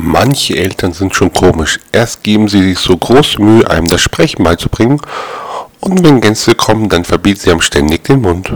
Manche Eltern sind schon komisch. Erst geben sie sich so große Mühe, einem das Sprechen beizubringen, und wenn Gänse kommen, dann verbieten sie einem ständig den Mund.